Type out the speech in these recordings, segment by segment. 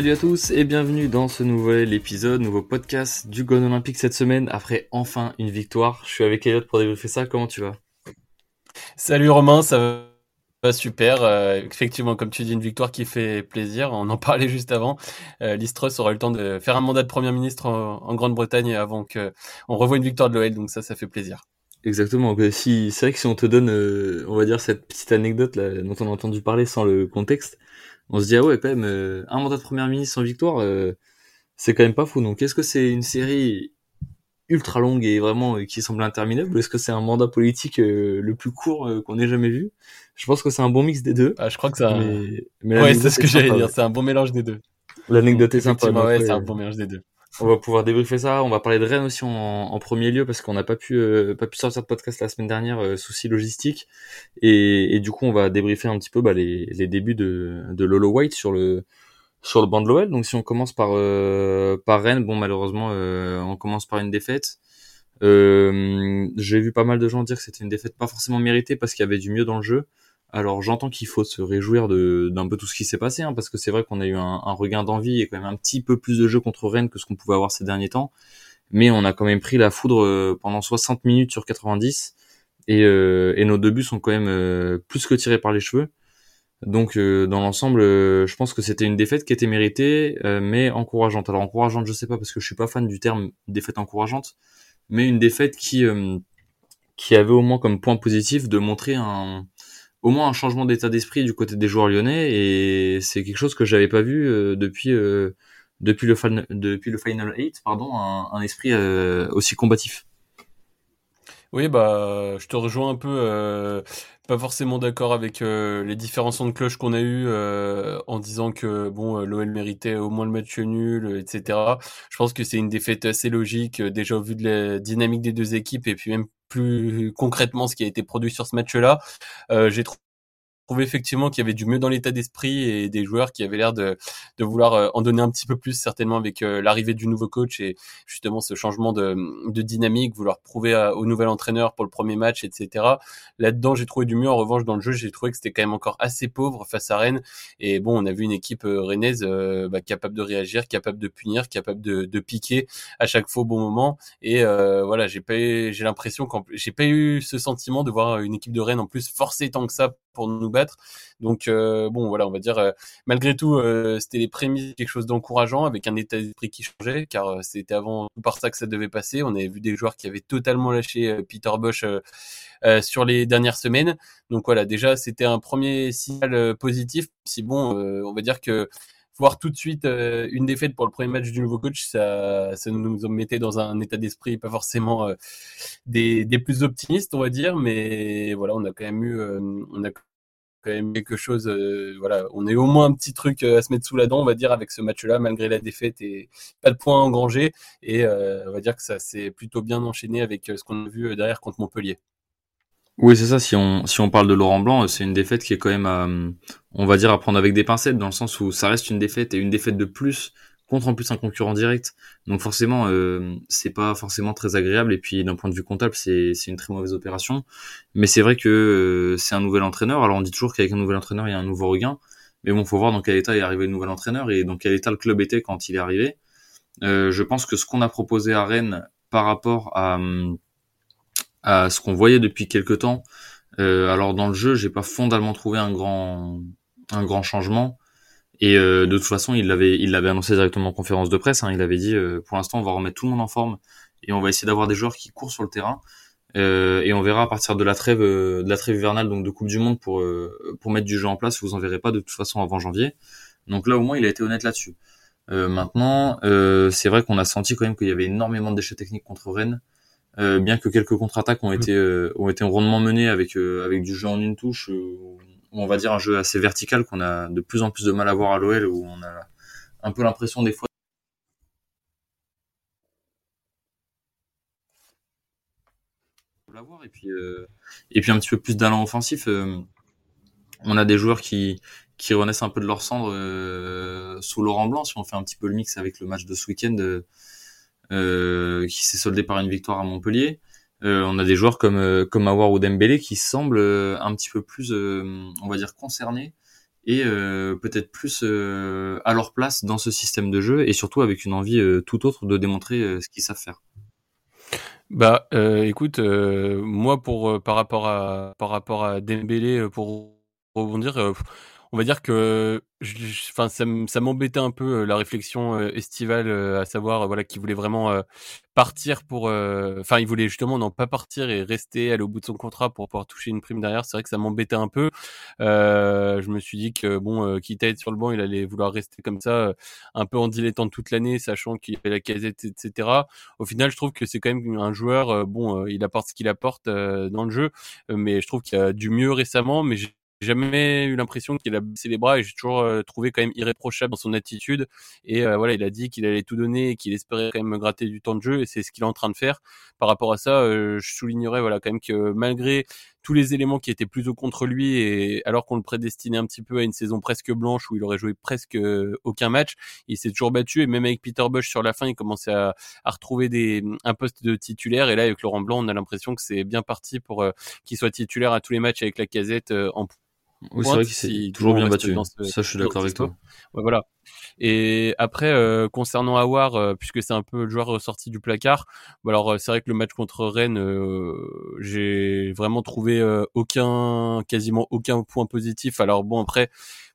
Salut à tous et bienvenue dans ce nouvel épisode, nouveau podcast du Gone Olympique cette semaine après enfin une victoire. Je suis avec Elliot pour débriefer ça, comment tu vas? Salut Romain, ça va super. Euh, effectivement, comme tu dis, une victoire qui fait plaisir. On en parlait juste avant. Euh, Listros aura eu le temps de faire un mandat de Premier ministre en, en Grande-Bretagne avant qu'on revoie une victoire de l'OL, donc ça, ça fait plaisir. Exactement, si, c'est vrai que si on te donne, euh, on va dire, cette petite anecdote là, dont on a entendu parler sans le contexte, on se dit, ah ouais, quand même, euh, un mandat de Premier ministre sans victoire, euh, c'est quand même pas fou. Donc, est-ce que c'est une série ultra longue et vraiment euh, qui semble interminable ou est-ce que c'est un mandat politique euh, le plus court qu'on ait jamais vu? Je pense que c'est un bon mix des deux. Ah, je crois que ça. Mais, mais ouais, c'est ce que j'allais dire. C'est un bon mélange des deux. L'anecdote est sympa. Ouais, c'est un bon mélange des deux. On va pouvoir débriefer ça. On va parler de Rennes aussi en, premier lieu parce qu'on n'a pas pu euh, pas pu sortir de podcast la semaine dernière, euh, souci logistique. Et, et du coup, on va débriefer un petit peu bah, les, les débuts de, de Lolo White sur le sur le banc de l'OL. Donc si on commence par euh, par Rennes, bon malheureusement, euh, on commence par une défaite. Euh, J'ai vu pas mal de gens dire que c'était une défaite pas forcément méritée parce qu'il y avait du mieux dans le jeu. Alors j'entends qu'il faut se réjouir d'un peu tout ce qui s'est passé, hein, parce que c'est vrai qu'on a eu un, regain d'envie et quand même un petit peu plus de jeu contre Rennes que ce qu'on pouvait avoir ces derniers temps. Mais on a quand même pris la foudre euh, pendant 60 minutes sur 90 et, euh, et nos deux buts sont quand même euh, plus que tirés par les cheveux. Donc euh, dans l'ensemble, je pense que c'était une défaite qui était méritée, mais encourageante. Alors encourageante, je sais pas parce que je suis pas fan du terme défaite encourageante, mais une défaite qui qui avait au moins comme point positif de montrer un au moins un changement d'état d'esprit du côté des joueurs lyonnais et c'est quelque chose que j'avais pas vu euh, depuis euh, depuis le final depuis le final 8 pardon un, un esprit euh, aussi combatif. Oui, bah, je te rejoins un peu. euh, pas forcément d'accord avec euh, les différents de cloche qu'on a eu euh, en disant que bon, l'OL méritait au moins le match nul, etc. Je pense que c'est une défaite assez logique déjà au vu de la dynamique des deux équipes et puis même plus concrètement ce qui a été produit sur ce match-là. Euh, J'ai trou- trouvé effectivement qu'il y avait du mieux dans l'état d'esprit et des joueurs qui avaient l'air de, de vouloir euh, en donner un petit peu plus certainement avec euh, l'arrivée du nouveau coach et justement ce changement de, de dynamique, vouloir prouver à- au nouvel entraîneur pour le premier match, etc. Là-dedans, j'ai trouvé du mieux. En revanche, dans le jeu, j'ai trouvé que c'était quand même encore assez pauvre face à Rennes. Et bon, on a vu une équipe euh, rennaise euh, bah, capable de réagir, capable de punir, capable de, de piquer à chaque au bon moment. Et euh, voilà, j'ai pas, j'ai l'impression qu'en j'ai pas eu ce sentiment de voir une équipe de Rennes en plus forcée tant que ça pour nous battre. Donc euh, bon, voilà, on va dire euh, malgré tout, euh, c'était les prémices quelque chose d'encourageant avec un état d'esprit qui changeait, car c'était avant par ça que ça devait passer. On avait vu des joueurs qui avaient totalement lâché Peter Bosch sur les dernières semaines. Donc voilà, déjà c'était un premier signal positif. Si bon, on va dire que voir tout de suite une défaite pour le premier match du nouveau coach, ça, ça nous mettait dans un état d'esprit pas forcément des, plus optimistes, on va dire, mais voilà, on a quand même eu, on a quand même quelque chose, euh, voilà, on est au moins un petit truc euh, à se mettre sous la dent, on va dire, avec ce match-là, malgré la défaite et pas de points engrangés, et euh, on va dire que ça s'est plutôt bien enchaîné avec ce qu'on a vu derrière contre Montpellier. Oui, c'est ça. Si on, si on parle de Laurent Blanc, c'est une défaite qui est quand même, on va dire, à prendre avec des pincettes, dans le sens où ça reste une défaite et une défaite de plus contre en plus un concurrent direct. Donc forcément, euh, c'est pas forcément très agréable. Et puis d'un point de vue comptable, c'est une très mauvaise opération. Mais c'est vrai que euh, c'est un nouvel entraîneur. Alors on dit toujours qu'avec un nouvel entraîneur, il y a un nouveau regain. Mais bon, faut voir dans quel état est arrivé le nouvel entraîneur et dans quel état le club était quand il est arrivé. Euh, je pense que ce qu'on a proposé à Rennes par rapport à, à ce qu'on voyait depuis quelques temps, euh, alors dans le jeu, j'ai pas fondamentalement trouvé un grand un grand changement. Et euh, de toute façon, il l'avait il l'avait annoncé directement en conférence de presse. Hein, il avait dit euh, pour l'instant, on va remettre tout le monde en forme et on va essayer d'avoir des joueurs qui courent sur le terrain. Euh, et on verra à partir de la trêve euh, de la trêve hivernale donc de Coupe du Monde pour euh, pour mettre du jeu en place. Vous en verrez pas de toute façon avant janvier. Donc là, au moins, il a été honnête là-dessus. maintenant, c'est vrai qu'on a senti quand même qu'il y avait énormément de déchets techniques contre Rennes. bien que quelques contre-attaques ont été ont été rondement menées avec avec du jeu en une touche, on va dire un jeu assez vertical qu'on a de plus en plus de mal à voir à l'OL, où on a un peu l'impression des fois et puis euh, et puis un petit peu plus d'allant offensif euh, on a des joueurs qui qui renaissent un peu de leur cendre euh, sous Laurent Blanc. Si on fait un petit peu le mix avec le match de ce week-end qui s'est soldé par une victoire à Montpellier on a des joueurs comme comme Awar ou Dembélé qui semblent un petit peu plus on va dire concernés et peut-être plus à leur place dans ce système de jeu et surtout avec une envie tout autre de démontrer ce qu'ils savent faire. Bah, euh, écoute, euh, moi pour euh, par rapport à par rapport à Dembélé, pour rebondir, on va dire que enfin ça m'embêtait un peu la réflexion estivale à savoir voilà qu'il voulait vraiment partir pour enfin il voulait justement non pas partir et rester aller au bout de son contrat pour pouvoir toucher une prime derrière. C'est vrai que ça m'embêtait un peu. Je me suis dit que bon quitte à être sur le banc il allait vouloir rester comme ça un peu en dilettante toute l'année sachant qu'il avait la casette etc au final je trouve que c'est quand même un joueur bon il apporte ce qu'il apporte dans le jeu. Mais je trouve qu'il a du mieux récemment mais jamais eu l'impression qu'il a baissé les bras et j'ai toujours euh, trouvé quand même irréprochable dans son attitude. Et euh, voilà, il a dit qu'il allait tout donner et qu'il espérait quand même gratter du temps de jeu et c'est ce qu'il est en train de faire. Par rapport à ça, euh, je soulignerais voilà quand même que malgré tous les éléments qui étaient plutôt contre lui et alors qu'on le prédestinait un petit peu à une saison presque blanche où il aurait joué presque aucun match, il s'est toujours battu et même avec Peter Bush sur la fin, il commençait à, retrouver des un poste de titulaire et là avec Laurent Blanc, on a l'impression que c'est bien parti pour qu'il soit titulaire à tous les matchs avec la casette en oui, c'est vrai qu'il s'est toujours bien battu. ça, je suis d'accord avec toi. Ouais, voilà. Et après, euh, concernant Awar, euh, puisque c'est un peu le joueur ressorti du placard, bon, alors euh, c'est vrai que le match contre Rennes, j'ai vraiment trouvé aucun, quasiment aucun point positif. Alors bon, après,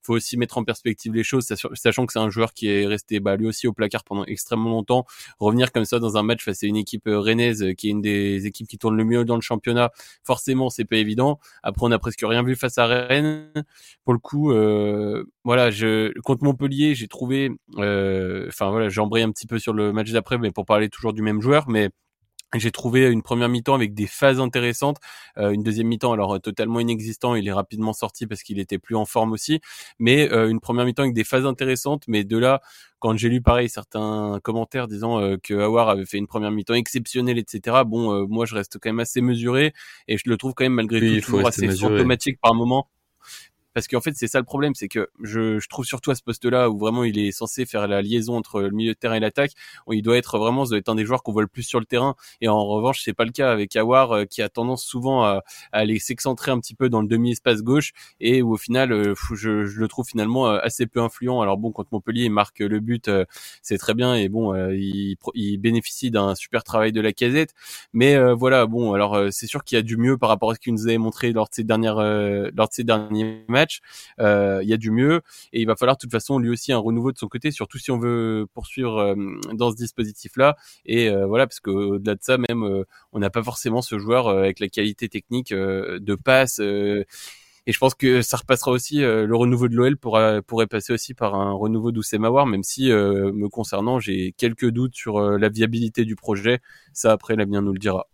faut aussi mettre en perspective les choses, sachant que c'est un joueur qui est resté bah, lui aussi au placard pendant extrêmement longtemps. Revenir comme ça dans un match face à une équipe euh, rennaise euh, qui est une des équipes qui tourne le mieux dans le championnat, forcément c'est pas évident. Après on a presque rien vu face à Rennes. Pour le coup, euh, voilà, je contre Montpellier j'ai trouvé, enfin voilà, j'ai embrayé un petit peu sur le match d'après, mais pour parler toujours du même joueur, mais j'ai trouvé une première mi-temps avec des phases intéressantes, euh, une deuxième mi-temps alors euh, totalement inexistant, il est rapidement sorti parce qu'il était plus en forme aussi, mais euh, une première mi-temps avec des phases intéressantes, mais de là quand j'ai lu pareil certains commentaires disant que Awar avait fait une première mi-temps exceptionnelle, etc. Bon, moi je reste quand même assez mesuré et je le trouve quand même malgré tout toujours assez symptomatique par moment parce qu'en fait c'est ça le problème, c'est que je, je, trouve surtout à ce poste-là où vraiment il est censé faire la liaison entre le milieu de terrain et l'attaque, il doit être vraiment doit être un des joueurs qu'on voit le plus sur le terrain. Et en revanche c'est pas le cas avec Awar euh, qui a tendance souvent à, à aller s'excentrer un petit peu dans le demi-espace gauche et où au final euh, je, je, le trouve finalement euh, assez peu influent. Alors bon contre Montpellier il marque le but, c'est très bien et bon il, il bénéficie d'un super travail de la casette, mais voilà bon alors c'est sûr qu'il y a du mieux par rapport à ce qu'il nous avait montré lors de ces dernières lors de ces derniers matchs euh, il y a du mieux et il va falloir de toute façon lui aussi un renouveau de son côté, surtout si on veut poursuivre euh, dans ce dispositif-là. Et euh, voilà, parce qu'au-delà de ça, même on n'a pas forcément ce joueur avec la qualité technique de passe. Et je pense que ça repassera aussi, le renouveau de l'OL pourra, pourrait passer aussi par un renouveau d'Oussemawar, même si, me concernant, j'ai quelques doutes sur la viabilité du projet. Ça, après, l'avenir nous le dira.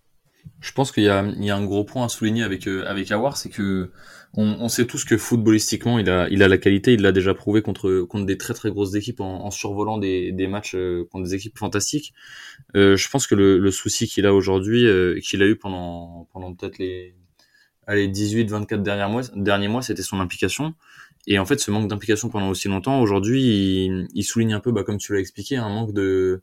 Je pense qu'il y a, y a un gros point à souligner avec, avec Awar, c'est que on, sait tous que footballistiquement, il a, il a la qualité, il l'a déjà prouvé contre, contre des très très grosses équipes en, survolant des, des matchs euh, contre des équipes fantastiques. Euh, je pense que le, le souci qu'il a aujourd'hui, euh, qu'il a eu pendant, pendant peut-être les allez, 18, 24 derniers mois, derniers mois, c'était son implication. Et en fait, ce manque d'implication pendant aussi longtemps, aujourd'hui, il, il, souligne un peu, bah, comme tu l'as expliqué, un manque de,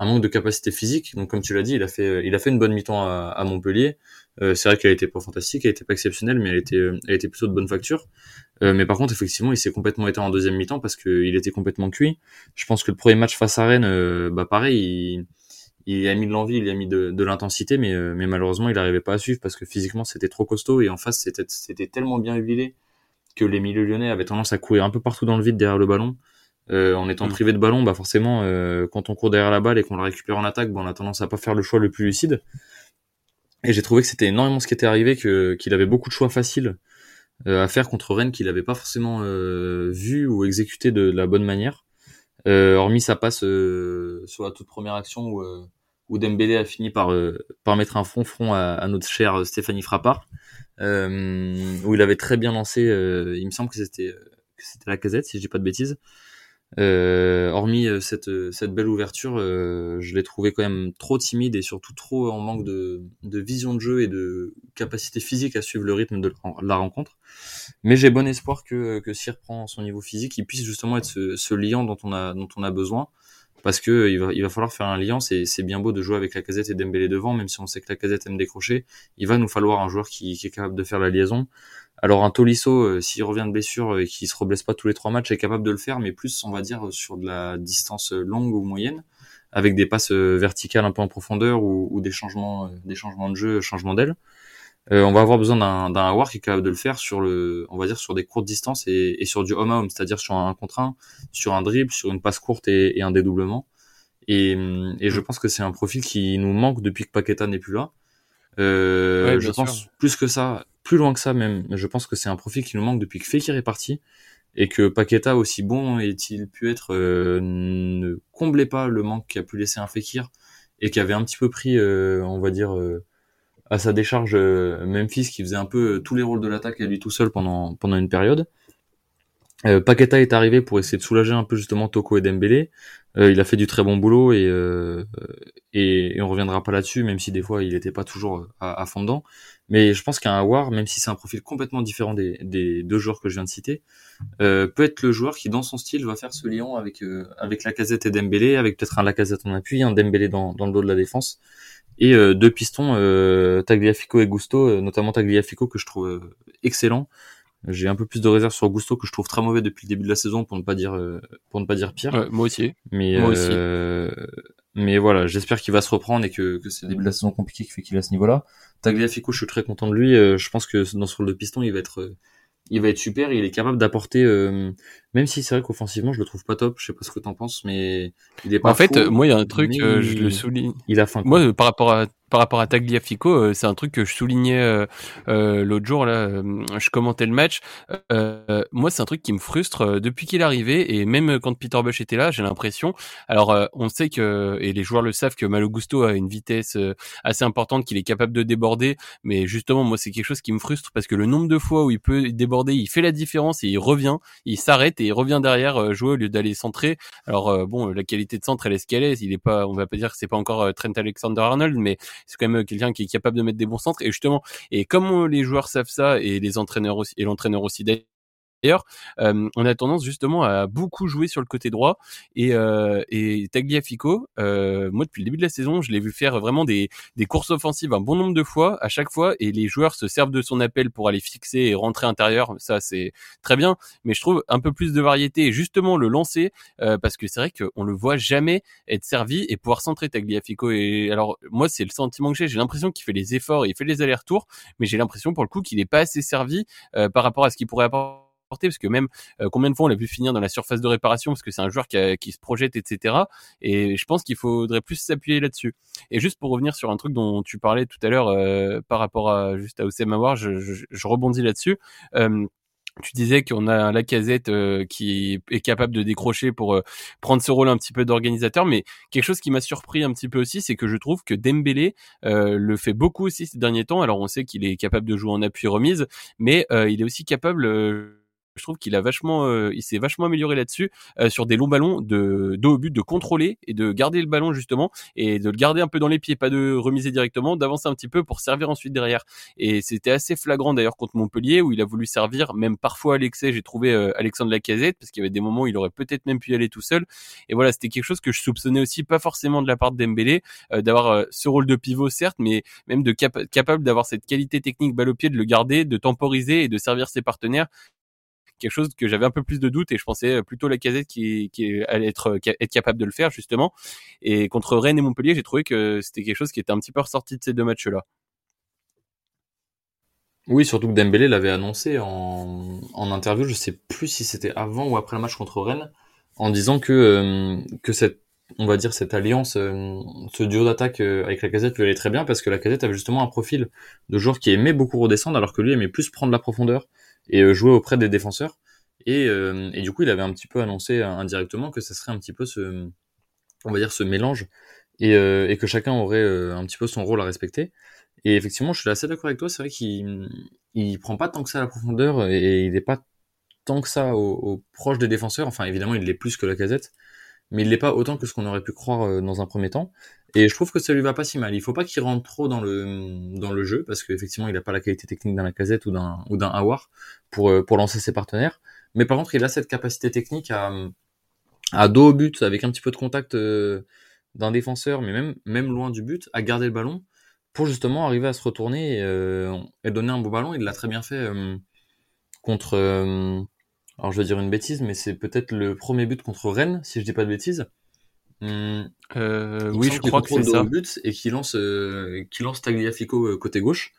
un manque de capacité physique. Donc, comme tu l'as dit, il a fait, il a fait une bonne mi-temps à, Montpellier. Euh, c'est vrai qu'elle était pas fantastique, elle était pas exceptionnelle, mais elle était, elle était plutôt de bonne facture. Euh, mais par contre, effectivement, il s'est complètement éteint en deuxième mi-temps parce qu'il était complètement cuit. Je pense que le premier match face à Rennes, euh, bah pareil, il, il a mis de l'envie, il a mis de, de l'intensité, mais, mais malheureusement, il n'arrivait pas à suivre parce que physiquement, c'était trop costaud et en face, c'était, c'était tellement bien huilé que les milieux lyonnais avaient tendance à courir un peu partout dans le vide derrière le ballon. Euh, en étant mm. privé de ballon, bah forcément, euh, quand on court derrière la balle et qu'on la récupère en attaque, bah, on a tendance à pas faire le choix le plus lucide. Et j'ai trouvé que c'était énormément ce qui était arrivé, que qu'il avait beaucoup de choix faciles à faire contre Rennes qu'il n'avait pas forcément vu ou exécuté de, la bonne manière. hormis sa passe sur la toute première action où, où Dembélé a fini par, par mettre un front front à, à notre chère Stéphanie Frappard, où il avait très bien lancé. il me semble que c'était c'était la casette si je dis pas de bêtises. Euh, hormis euh, cette, euh, cette belle ouverture, je l'ai trouvé quand même trop timide et surtout trop en manque de, de vision de jeu et de capacité physique à suivre le rythme de la rencontre. Mais j'ai bon espoir que, que reprend son niveau physique, il puisse justement être ce, ce liant dont on a, dont on a besoin. Parce que il va, il va falloir faire un lien. C'est, c'est bien beau de jouer avec la casette et Dembélé devant, même si on sait que la casette aime décrocher. Il va nous falloir un joueur qui, qui est capable de faire la liaison. Alors un Tolisso, euh, s'il revient de blessure et qu'il se reblesse pas tous les trois matchs, est capable de le faire, mais plus on va dire sur de la distance longue ou moyenne, avec des passes euh, verticales un peu en profondeur ou, des changements, euh, des changements de jeu, changements d'aile. on va avoir besoin d'un d'un Awar qui est capable de le faire sur le, on va dire sur des courtes distances et, sur du home home, c'est-à-dire sur un contre un, sur un dribble, sur une passe courte et, un dédoublement. Et, et je pense que c'est un profil qui nous manque depuis que Paqueta n'est plus là. Euh, je pense plus que ça, plus loin que ça même. Je pense que c'est un profil qui nous manque depuis que Fekir est parti et que Paqueta, aussi bon est-il pu être, euh, ne comblait pas le manque qu'a pu laisser un Fekir et qui avait un petit peu pris, euh, on va dire, euh, à sa décharge Memphis qui faisait un peu tous les rôles de l'attaque à lui tout seul pendant pendant une période. Euh, Paqueta est arrivé pour essayer de soulager un peu justement Toko et Dembélé. Euh, il a fait du très bon boulot et, euh, et, et, on reviendra pas là-dessus, même si des fois il n'était pas toujours à, à, fond dedans. Mais je pense qu'un War, même si c'est un profil complètement différent des, des, deux joueurs que je viens de citer, euh, peut être le joueur qui dans son style va faire ce lien avec euh, avec Lacazette et Dembélé, avec peut-être un Lacazette en appui, un Dembélé dans, dans le dos de la défense et deux pistons Tagliafico et Gusto, notamment Tagliafico que je trouve excellent. J'ai un peu plus de réserve sur Gusto que je trouve très mauvais depuis le début de la saison pour ne pas dire euh, pour ne pas dire pire. moi aussi. Mais moi euh, mais voilà, j'espère qu'il va se reprendre et que, que c'est le début de la saison compliqué qui fait qu'il est à ce niveau-là. Tagliafico, je suis très content de lui. Euh, je pense que dans ce rôle de piston, il va être il va être super. Il est capable d'apporter, même si c'est vrai qu'offensivement, je le trouve pas top. Je sais pas ce que t'en penses, mais il est pas. En fait, moi, il y a un truc, je le souligne. Il a faim. Moi, par rapport à par rapport à Tagliafico, euh, c'est un truc que je soulignais euh, euh, l'autre jour là, je commentais le match. moi, c'est un truc qui me frustre depuis qu'il est arrivé et même quand Peter Bush était là, j'ai l'impression. Alors, on sait que et les joueurs le savent que Malo Gusto a une vitesse assez importante, qu'il est capable de déborder. Mais justement, moi, c'est quelque chose qui me frustre parce que le nombre de fois où il peut déborder, il fait la différence et il revient, il s'arrête et il revient derrière jouer au lieu d'aller centrer. Alors bon, la qualité de centre elle est ce qu'elle est. Il est pas, on va pas dire que c'est pas encore Trent Alexander-Arnold, mais c'est quand même quelqu'un qui est capable de mettre des bons centres. Et justement, et comme les joueurs savent ça et les entraîneurs aussi, et l'entraîneur aussi D'ailleurs, euh, on a tendance justement à beaucoup jouer sur le côté droit et, euh, et Tagliafico, euh, moi depuis le début de la saison, je l'ai vu faire vraiment des, des courses offensives un bon nombre de fois à chaque fois et les joueurs se servent de son appel pour aller fixer et rentrer intérieur. Ça c'est très bien, mais je trouve un peu plus de variété et justement le lancer euh, parce que c'est vrai qu'on le voit jamais être servi et pouvoir centrer Tagliafico. Et alors moi c'est le sentiment que j'ai, j'ai l'impression qu'il fait les efforts, il fait les allers-retours, mais j'ai l'impression pour le coup qu'il n'est pas assez servi par rapport à ce qu'il pourrait apporter parce que même euh, combien de fois on l'a vu finir dans la surface de réparation parce que c'est un joueur qui, qui, se projette etc et je pense qu'il faudrait plus s'appuyer là-dessus. Et juste pour revenir sur un truc dont tu parlais tout à l'heure euh, par rapport à juste à Oussem Aouar je, je, je, rebondis là-dessus. Euh, tu disais qu'on a un Lacazette euh, qui est capable de décrocher pour euh, prendre ce rôle un petit peu d'organisateur, mais quelque chose qui m'a surpris un petit peu aussi, c'est que je trouve que Dembélé euh, le fait beaucoup aussi ces derniers temps. Alors on sait qu'il est capable de jouer en appui remise, mais il est aussi capable je trouve qu'il a vachement, euh, il s'est vachement amélioré là-dessus euh, sur des longs ballons de dos au but, de contrôler et de garder le ballon justement et de le garder un peu dans les pieds, pas de remiser directement, d'avancer un petit peu pour servir ensuite derrière. Et c'était assez flagrant d'ailleurs contre Montpellier où il a voulu servir, même parfois à l'excès. J'ai trouvé euh, Alexandre Lacazette parce qu'il y avait des moments où il aurait peut-être même pu y aller tout seul. Et voilà, c'était quelque chose que je soupçonnais aussi, pas forcément de la part de Dembélé, d'avoir ce rôle de pivot certes, mais même de capable d'avoir cette qualité technique balle au pied, de le garder, de temporiser et de servir ses partenaires quelque chose que j'avais un peu plus de doute et je pensais plutôt la casette qui, allait être, être capable de le faire justement. Et contre Rennes et Montpellier, j'ai trouvé que c'était quelque chose qui était un petit peu ressorti de ces deux matchs-là. Oui, surtout que Dembélé l'avait annoncé en, en interview, je sais plus si c'était avant ou après le match contre Rennes, en disant que, euh, que cette, on va dire, cette alliance, euh, ce duo d'attaque euh, avec la casette lui allait très bien parce que la casette avait justement un profil de joueur qui aimait beaucoup redescendre alors que lui aimait plus prendre la profondeur et jouer auprès des défenseurs. Et, et, du coup, il avait un petit peu annoncé indirectement que ça serait un petit peu ce, on va dire, ce mélange et, et que chacun aurait un petit peu son rôle à respecter. Et effectivement, je suis assez d'accord avec toi. C'est vrai qu'il il prend pas tant que ça à la profondeur et il n'est pas tant que ça au, proche des défenseurs. Enfin, évidemment, il l'est plus que la casette, mais il l'est pas autant que ce qu'on aurait pu croire euh, dans un premier temps. Et je trouve que ça lui va pas si mal. Il faut pas qu'il rentre trop dans le dans le jeu parce qu'effectivement, il a pas la qualité technique d'un casette ou d'un ou d'un Awar pour euh, pour lancer ses partenaires. Mais par contre, il a cette capacité technique à à dos au but avec un petit peu de contact euh, d'un défenseur, mais même même loin du but, à garder le ballon pour justement arriver à se retourner et, et donner un beau ballon. Il l'a très bien fait contre alors je vais dire une bêtise, mais c'est peut-être le premier but contre Rennes, si je dis pas de bêtises. Hum, euh, oui, je crois que c'est ça. but et qui lance, euh, qui lance Tagliafico euh, côté gauche.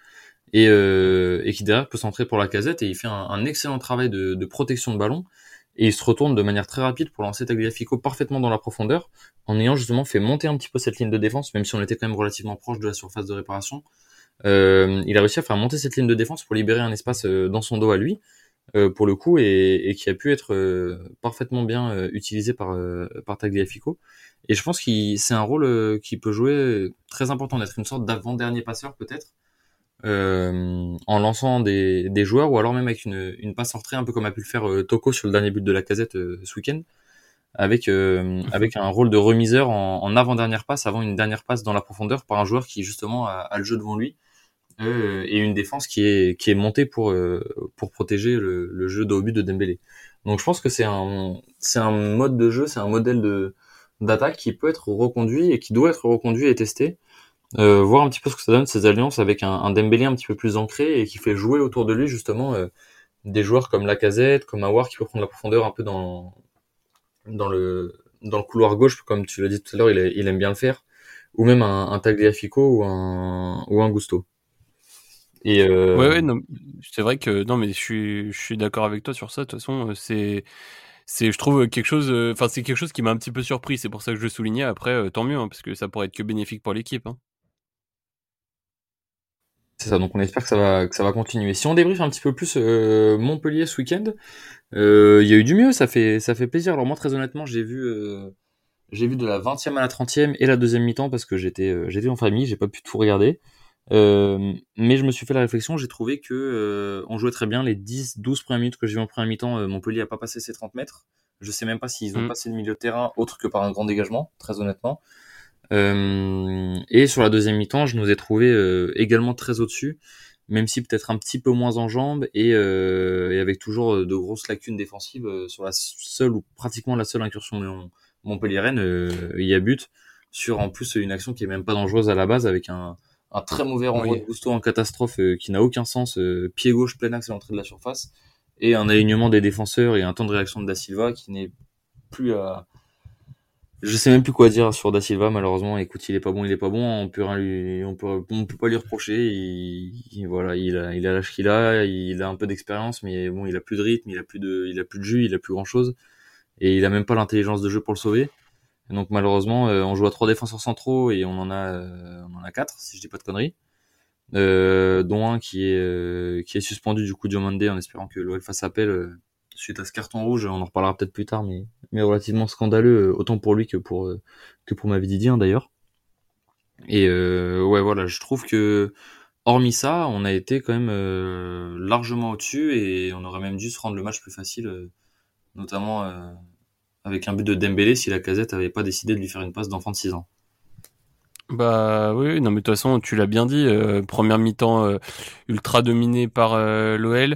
Et, euh, et qui derrière peut centrer pour la casette. Et il fait un, excellent travail de, de, protection de ballon. Et il se retourne de manière très rapide pour lancer Tagliafico parfaitement dans la profondeur. En ayant justement fait monter un petit peu cette ligne de défense, même si on était quand même relativement proche de la surface de réparation. Euh, il a réussi à faire monter cette ligne de défense pour libérer un espace dans son dos à lui pour le coup et, et, qui a pu être euh, parfaitement bien euh, utilisé par par Tagliafico. Et je pense que c'est un rôle qui peut jouer très important d'être une sorte d'avant-dernier passeur peut-être. Euh, en lançant des, des, joueurs ou alors même avec une, une passe en un peu comme a pu le faire Toko sur le dernier but de la casette ce week-end avec mhm. avec un rôle de remiseur en, en avant-dernière passe avant une dernière passe dans la profondeur par un joueur qui justement a, a le jeu devant lui euh, et une défense qui est qui est montée pour euh, pour protéger le, le jeu de but de Dembélé. Donc je pense que c'est un c'est un mode de jeu, c'est un modèle de d'attaque qui peut être reconduit et qui doit être reconduit et testé. Euh, voir un petit peu ce que ça donne ces alliances avec un, un, Dembélé un petit peu plus ancré et qui fait jouer autour de lui justement euh, des joueurs comme Lacazette, comme Awar qui peut prendre la profondeur un peu dans dans le dans le couloir gauche comme tu l'as dit tout à l'heure, il, il, aime bien le faire ou même un, un Tagliafico ou un ou un Gusto. Et euh... Ouais, ouais, non, c'est vrai que non, mais je suis, je suis d'accord avec toi sur ça. De toute façon, euh, c'est, c'est, je trouve quelque chose, euh, enfin, c'est quelque chose qui m'a un petit peu surpris. C'est pour ça que je le soulignais. Après, euh, tant mieux, hein, parce que ça pourrait être que bénéfique pour l'équipe. Hein. C'est ça. Donc, on espère que ça va, que ça va continuer. Si on débriefe un petit peu plus Montpellier ce week-end, il y a eu du mieux. Ça fait, ça fait plaisir. Alors moi, très honnêtement, j'ai vu. j'ai vu de la 20e à la 30e et la deuxième mi-temps parce que j'étais j'étais en famille, j'ai pas pu tout regarder. Euh, mais je me suis fait la réflexion, j'ai trouvé que euh, on jouait très bien les 10, 12 premières minutes que j'ai vu en première mi-temps. Euh, Montpellier a pas passé ses 30 mètres. Je sais même pas s'ils ont mm. passé le milieu de terrain autre que par un grand dégagement, très honnêtement. Euh, et sur la deuxième mi-temps, je nous ai trouvé également très au-dessus, même si peut-être un petit peu moins en jambes et, et avec toujours de grosses lacunes défensives sur la seule ou pratiquement la seule incursion de Montpellier-Rennes. Il y a but sur en plus une action qui est même pas dangereuse à la base avec un un très mauvais renvoi de Gusto en catastrophe euh, qui n'a aucun sens, euh, pied gauche plein axe à l'entrée de la surface, et un alignement des défenseurs et un temps de réaction de Da Silva qui n'est plus à... Je sais même plus quoi dire sur Da Silva, malheureusement. Écoute, il est pas bon, il est pas bon. On peut rien lui, on peut, on peut pas lui reprocher. Il, voilà, il a, il a l'âge qu'il a, il a un peu d'expérience, mais bon, il a plus de rythme, il a plus de, il a plus de jus, il a plus grand chose, et il a même pas l'intelligence de jeu pour le sauver donc malheureusement, euh, on joue à trois défenseurs centraux et on en a, euh, on en a quatre, si je dis pas de conneries. Euh, dont un qui est qui est suspendu du coup Diomande en espérant que l'OL fasse appel suite à ce carton rouge. On en reparlera peut-être plus tard, mais mais relativement scandaleux autant pour lui que pour que pour Mavididi hein, d'ailleurs. Et ouais voilà, je trouve que hormis ça, on a été quand même largement au-dessus et on aurait même dû se rendre le match plus facile, notamment avec un but de Dembélé si la casette avait pas décidé de lui faire une passe d'enfant de 6 ans. Bah oui, non mais de toute façon, tu l'as bien dit, euh, première mi-temps euh, ultra dominée par euh, l'OL.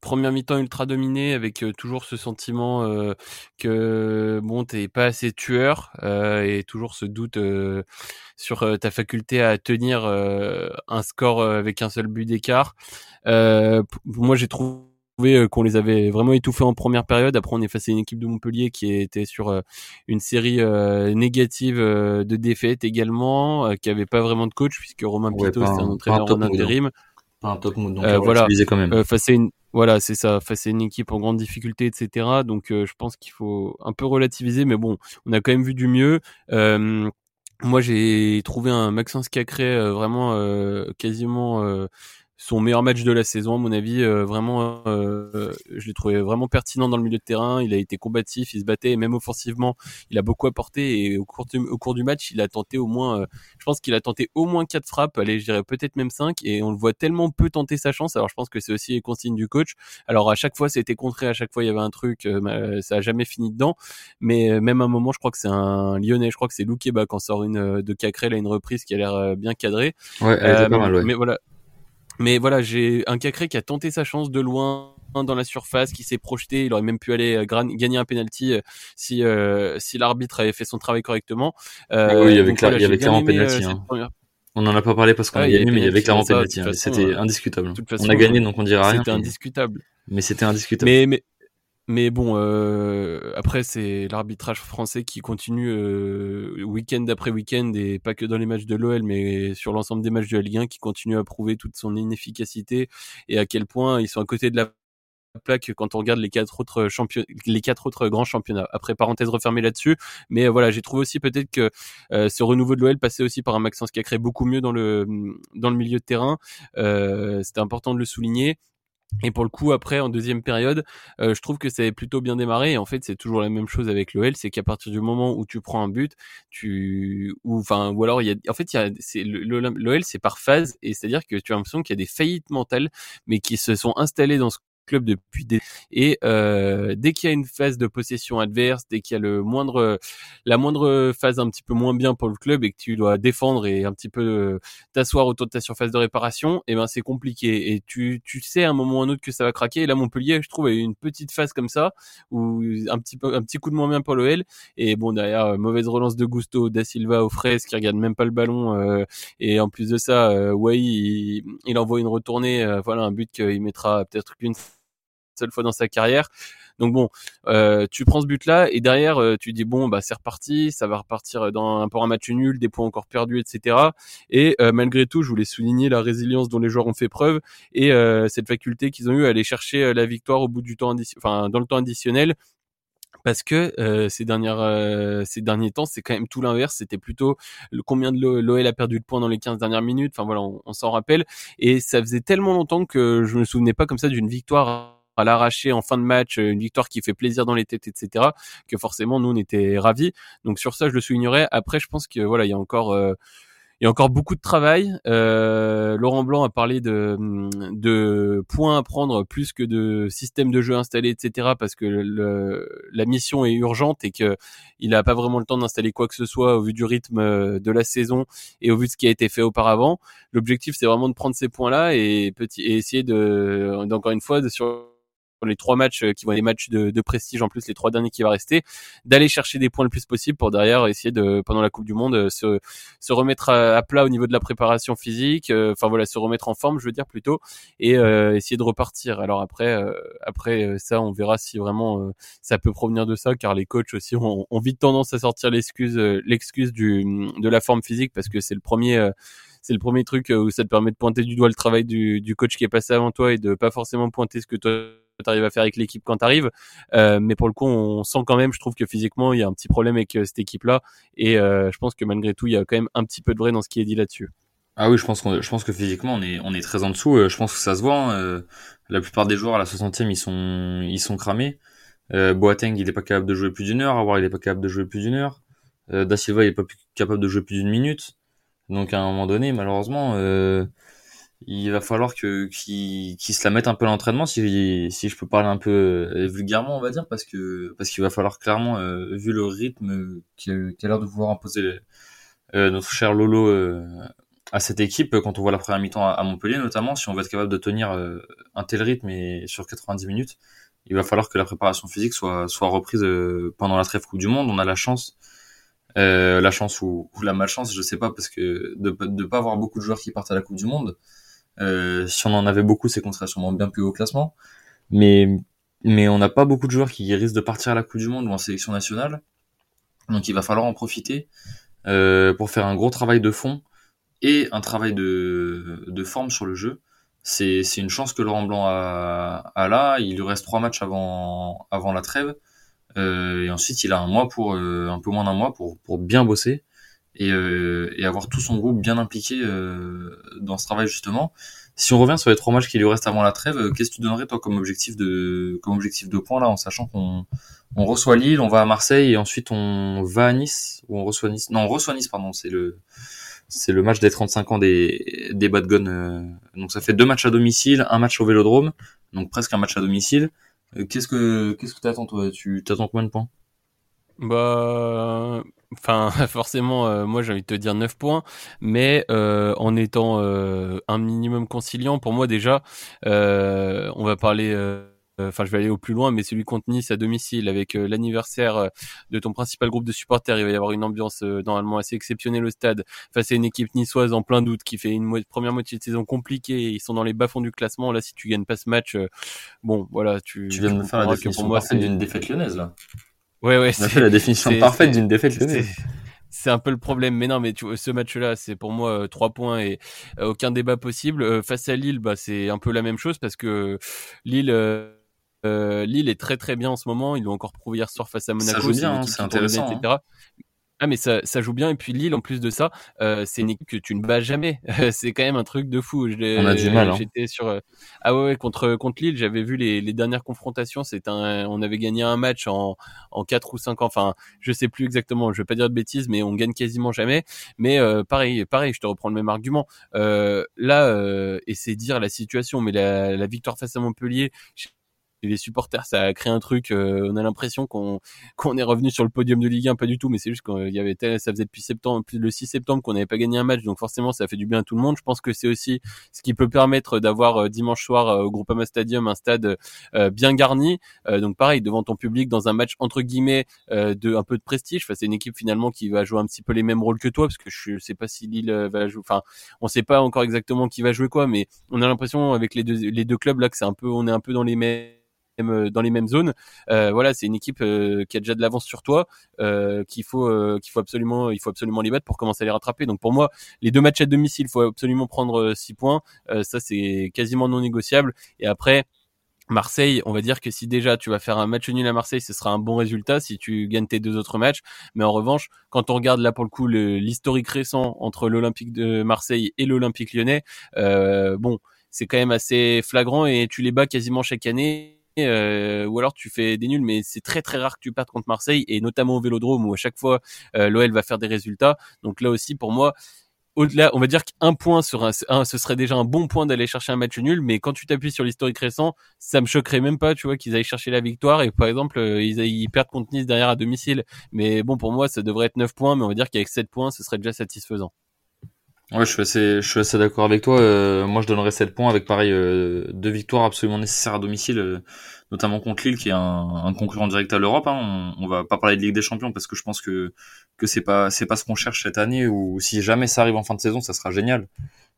première mi-temps ultra dominée avec toujours ce sentiment que bon t'es pas assez tueur et toujours ce doute sur ta faculté à tenir un score avec un seul but d'écart. moi j'ai trouvé euh, qu'on les avait vraiment étouffés en première période. Après, on est face à une équipe de Montpellier qui était sur euh, une série euh, négative de défaites également, qui avait pas vraiment de coach puisque Romain Pito c'était un entraîneur en intérim. Pas un top mood, donc voilà, quand même. face à une, voilà, c'est ça, face à une équipe en grande difficulté, etc. Donc, je pense qu'il faut un peu relativiser, mais bon, on a quand même vu du mieux. moi, j'ai trouvé un Maxence Cacré vraiment quasiment son meilleur match de la saison, à mon avis. Euh, vraiment, euh, je l'ai trouvé vraiment pertinent dans le milieu de terrain. Il a été combatif, il se battait, et même offensivement, il a beaucoup apporté. Et au cours du, au cours du match, il a tenté au moins, euh, je pense qu'il a tenté au moins quatre frappes. Allez, je dirais peut-être même cinq. Et on le voit tellement peu tenter sa chance. Alors, je pense que c'est aussi les consignes du coach. Alors, à chaque fois, c'était contré. À chaque fois, il y avait un truc. ça a jamais fini dedans. Mais même à un moment, je crois que c'est un Lyonnais. Je crois que c'est Loukeba en sort une de Cacrel à une reprise qui a l'air bien cadrée. Ouais, elle pas mal, ouais. Mais voilà, mais voilà, j'ai un Cacré qui a tenté sa chance de loin dans la surface, qui s'est projeté. Il aurait même pu aller euh, gagner un penalty euh, si euh, si l'arbitre avait fait son travail correctement. Euh, oui, il y avait, il y avait clairement penalty. Hein. On n'en a pas parlé parce qu'on a gagné, mais il y avait clairement penalty. Hein. C'était indiscutable. on a gagné, donc on dira rien. C'était indiscutable. Mais c'était indiscutable. Mais mais mais bon, euh, après, c'est l'arbitrage français qui continue euh, week-end après week-end, et pas que dans les matchs de l'OL, mais sur l'ensemble des matchs de Ligue 1, qui continue à prouver toute son inefficacité et à quel point ils sont à côté de la plaque quand on regarde les quatre autres les quatre autres grands championnats. Après parenthèse refermée là-dessus, mais voilà, j'ai trouvé aussi peut-être que euh, ce renouveau de l'OL passait aussi par un Maxence créé beaucoup mieux dans le dans le milieu de terrain. Euh, C'était important de le souligner. Et pour le coup, après, en deuxième période, euh, je trouve que ça avait plutôt bien démarré. Et en fait, c'est toujours la même chose avec l'OL, c'est qu'à partir du moment où tu prends un but, tu, ou enfin, ou alors il y a, en fait, il y a, c'est l'OL, c'est par phase, et c'est-à-dire que tu as l'impression qu'il y a des faillites mentales, mais qui se sont installées dans ce club depuis des et euh, dès qu'il y a une phase de possession adverse, dès qu'il y a le moindre la moindre phase un petit peu moins bien pour le club et que tu dois défendre et un petit peu euh, t'asseoir autour de ta surface de réparation, et eh ben c'est compliqué et tu tu sais à un moment ou un autre que ça va craquer. Et là Montpellier, je trouve a eu une petite phase comme ça où un petit peu un petit coup de moins bien pour l'OL et bon derrière euh, mauvaise relance de Gusto, Da Silva aux fraises qui regarde même pas le ballon euh, et en plus de ça, euh, il, envoie une retournée, voilà un but qu'il mettra peut-être qu'une seule fois dans sa carrière. Donc bon, euh, tu prends ce but-là et derrière euh, tu dis bon bah c'est reparti, ça va repartir dans un, pour un match nul, des points encore perdus, etc. Et euh, malgré tout, je voulais souligner la résilience dont les joueurs ont fait preuve et cette faculté qu'ils ont eu à aller chercher la victoire au bout du temps, enfin dans le temps additionnel parce que ces dernières ces derniers temps c'est quand même tout l'inverse c'était plutôt combien de l'OL a perdu de points dans les 15 dernières minutes enfin voilà on, on s'en rappelle et ça faisait tellement longtemps que je me souvenais pas comme ça d'une victoire à l'arracher en fin de match, euh, une victoire qui fait plaisir dans les têtes, etc. Que forcément nous on était ravis. Donc sur ça je le soulignerai. Après je pense que voilà il y a encore euh, il y a encore beaucoup de travail. Euh, Laurent Blanc a parlé de, de points à prendre plus que de système de jeu installé, etc. Parce que le, la mission est urgente et que il n'a pas vraiment le temps d'installer quoi que ce soit au vu du rythme de la saison et au vu de ce qui a été fait auparavant. L'objectif, c'est vraiment de prendre ces points-là et, petit, et essayer de, d'encore une fois, de sur les trois matchs euh, qui vont des matchs de, de, prestige en plus les trois derniers qui va rester d'aller chercher des points le plus possible pour derrière essayer de pendant la Coupe du Monde euh, se, se remettre à, plat au niveau de la préparation physique euh, enfin voilà se remettre en forme je veux dire plutôt et essayer de repartir. Alors après après ça on verra si vraiment ça peut provenir de ça car les coachs aussi ont, ont vite tendance à sortir l'excuse l'excuse du de la forme physique parce que c'est le premier c'est le premier truc où ça te permet de pointer du doigt le travail du, du coach qui est passé avant toi et de pas forcément pointer ce que toi tu arrives à faire avec l'équipe quand tu arrives. Euh, mais pour le coup, on sent quand même, je trouve que physiquement, il y a un petit problème avec euh, cette équipe-là. Et euh, je pense que malgré tout, il y a quand même un petit peu de vrai dans ce qui est dit là-dessus. Ah oui, je pense, je pense que physiquement, on est, on est très en dessous. Je pense que ça se voit. Hein. La plupart des joueurs à la 60e, ils sont, ils sont cramés. Boateng, il est pas capable de jouer plus d'une heure. Avoir, il est pas capable de jouer plus d'une heure. da Silva, il est pas capable de jouer plus d'une minute. Donc à un moment donné, malheureusement, il va falloir que qu'il se la mette un peu à l'entraînement si si je peux parler un peu euh, vulgairement on va dire parce que parce qu'il va falloir clairement euh, vu le rythme qui a, l'air de vouloir imposer euh, notre cher Lolo à cette équipe quand on voit la première mi-temps à, Montpellier notamment si on veut être capable de tenir un tel rythme et sur 90 minutes il va falloir que la préparation physique soit soit reprise pendant la trêve Coupe du Monde. On a la chance la chance ou, ou, la malchance je sais pas parce que de de pas avoir beaucoup de joueurs qui partent à la Coupe du Monde euh, si on en avait beaucoup, c'est qu'on serait sûrement bien plus haut classement. Mais, mais on n'a pas beaucoup de joueurs qui risquent de partir à la Coupe du Monde ou en sélection nationale. Donc il va falloir en profiter euh, pour faire un gros travail de fond et un travail de, de forme sur le jeu. C'est, une chance que Laurent Blanc a, a là. Il lui reste trois matchs avant, avant la trêve. Euh, et ensuite, il a un mois pour un peu moins d'un mois pour, pour bien bosser et, euh, et, avoir tout son groupe bien impliqué euh, dans ce travail justement. Si on revient sur les trois matchs qui lui restent avant la trêve, euh, qu'est-ce que tu donnerais toi comme objectif de comme objectif de points là, en sachant qu'on on reçoit Lille, on va à Marseille et ensuite on va à Nice ou on reçoit Nice. Non, on reçoit Nice pardon. C'est le c'est le match des 35 ans des des Bad Guns. euh, donc ça fait deux matchs à domicile, un match au Vélodrome, donc presque un match à domicile. Euh, Qu'est-ce que qu'est-ce que t'attends toi? Tu t'attends combien de points? Bah, enfin, forcément, euh, moi j'ai envie de te dire 9 points, mais euh, en étant euh, un minimum conciliant, pour moi déjà, euh, on va parler, euh, enfin je vais aller au plus loin, mais celui contre Nice à domicile avec euh, l'anniversaire de ton principal groupe de supporters, il va y avoir une ambiance euh, normalement assez exceptionnelle au stade, face à une équipe niçoise en plein doute qui fait une mo- première moitié de saison compliquée, ils sont dans les bas-fonds du classement, là si tu gagnes pas ce match, bon voilà, tu, Tu viens de me faire la définition pour moi, c'est- d'une défaite lyonnaise là. Ouais, ouais, c'est- la définition parfaite d'une défaite c'est un peu le problème, mais non, mais tu vois, ce match-là, c'est pour moi euh, trois points et euh, aucun débat possible. Euh, face à Lille, bah c'est un peu la même chose parce que Lille, euh, euh, Lille est très très bien en ce moment. Ils l'ont encore prouvé hier soir face à Monaco. joue c'est bien, hein, c'est bien, intéressant, etc. Ah mais ça, ça joue bien. Et puis Lille en plus de ça euh, c'est une équipe que tu ne bats jamais. C'est quand même un truc de fou. On a du mal, hein. j'étais sur euh, ah ouais, ouais contre contre Lille j'avais vu les, les dernières confrontations. C'est un on avait gagné un match en en quatre ou cinq ans. Enfin je sais plus exactement. Je vais pas dire de bêtises mais on gagne quasiment jamais. Mais euh, pareil pareil je te reprends le même argument. Euh, là euh, et c'est dire la situation mais la, la victoire face à Montpellier chez les supporters, ça a créé un truc. euh, on a l'impression qu'on qu'on est revenu sur le podium de Ligue 1, pas du tout, mais c'est juste qu'il y avait tel- ça faisait depuis septembre, le 6 septembre qu'on n'avait pas gagné un match, donc forcément ça fait du bien à tout le monde. Je pense que c'est aussi ce qui peut permettre d'avoir euh, dimanche soir euh, au Groupama Stadium un stade bien garni. Donc pareil devant ton public dans un match entre guillemets de un peu de prestige. Enfin, c'est une équipe finalement qui va jouer un petit peu les mêmes rôles que toi, parce que je sais pas si Lille va jouer. Enfin, on sait pas encore exactement qui va jouer quoi, mais on a l'impression avec les deux les deux clubs là que c'est un peu on est un peu dans les mêmes dans les mêmes zones. Euh, voilà, c'est une équipe euh, qui a déjà de l'avance sur toi, euh, qu'il faut euh, qu'il faut absolument il faut absolument les battre pour commencer à les rattraper. Donc pour moi, les deux matchs à domicile, il faut absolument prendre 6 points. Euh, ça c'est quasiment non négociable. Et après. Marseille, on va dire que si déjà tu vas faire un match nul à Marseille, ce sera un bon résultat si tu gagnes tes deux autres matchs. Mais en revanche, quand on regarde là pour le coup l'historique récent entre l'Olympique de Marseille et l'Olympique lyonnais, euh, bon, c'est quand même assez flagrant et tu les bats quasiment chaque année. Euh, ou alors tu fais des nuls, mais c'est très très rare que tu perdes contre Marseille et notamment au Vélodrome où à chaque fois euh, l'OL va faire des résultats. Donc là aussi pour moi, au-delà, on va dire qu'un point sur un, ce serait déjà un bon point d'aller chercher un match nul, mais quand tu t'appuies sur l'historique récent, ça me choquerait même pas, tu vois, qu'ils aillent chercher la victoire et par exemple euh, ils, aillent- ils perdent contre Nice derrière à domicile. Mais bon, pour moi, ça devrait être 9 points, mais on va dire qu'avec 7 points, ce serait déjà satisfaisant. Ouais, je suis assez, je suis assez d'accord avec toi. Euh, moi, je donnerais 7 points avec pareil euh, deux victoires absolument nécessaires à domicile, euh, notamment contre Lille, qui est un, un concurrent direct à l'Europe. Hein. On, on va pas parler de Ligue des Champions parce que je pense que que c'est pas c'est pas ce qu'on cherche cette année. Ou si jamais ça arrive en fin de saison, ça sera génial.